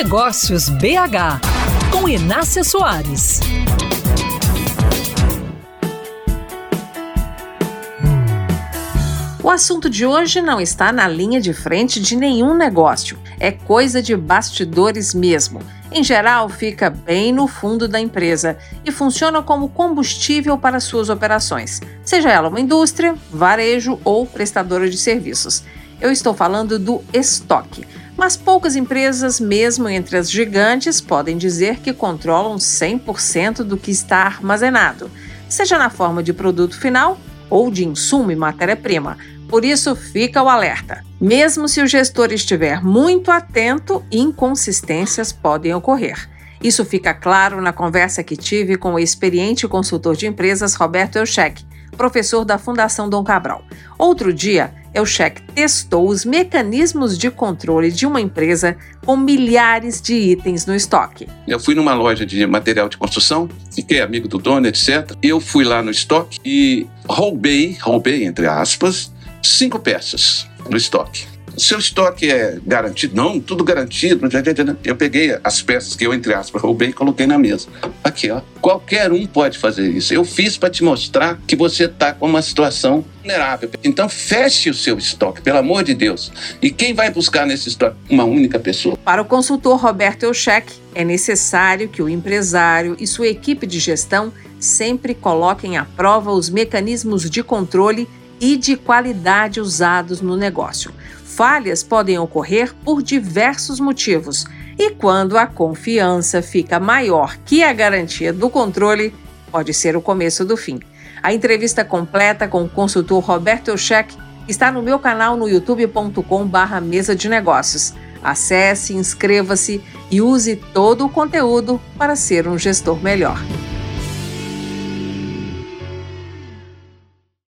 Negócios BH, com Inácia Soares. O assunto de hoje não está na linha de frente de nenhum negócio, é coisa de bastidores mesmo. Em geral, fica bem no fundo da empresa e funciona como combustível para suas operações, seja ela uma indústria, varejo ou prestadora de serviços. Eu estou falando do estoque. Mas poucas empresas, mesmo entre as gigantes, podem dizer que controlam 100% do que está armazenado, seja na forma de produto final ou de insumo e matéria-prima. Por isso, fica o alerta. Mesmo se o gestor estiver muito atento, inconsistências podem ocorrer. Isso fica claro na conversa que tive com o experiente consultor de empresas Roberto Elchek, professor da Fundação Dom Cabral. Outro dia, Elchek testou os mecanismos de controle de uma empresa com milhares de itens no estoque. Eu fui numa loja de material de construção, fiquei amigo do dono, etc. Eu fui lá no estoque e roubei, roubei entre aspas, cinco peças no estoque. Seu estoque é garantido? Não, tudo garantido. Eu peguei as peças que eu, entre aspas, roubei e coloquei na mesa. Aqui, ó. Qualquer um pode fazer isso. Eu fiz para te mostrar que você está com uma situação vulnerável. Então, feche o seu estoque, pelo amor de Deus. E quem vai buscar nesse estoque? Uma única pessoa. Para o consultor Roberto Eucheck, é necessário que o empresário e sua equipe de gestão sempre coloquem à prova os mecanismos de controle e de qualidade usados no negócio. Falhas podem ocorrer por diversos motivos, e quando a confiança fica maior que a garantia do controle, pode ser o começo do fim. A entrevista completa com o consultor Roberto Eucheck está no meu canal no youtube.com/barra mesa de negócios. Acesse, inscreva-se e use todo o conteúdo para ser um gestor melhor.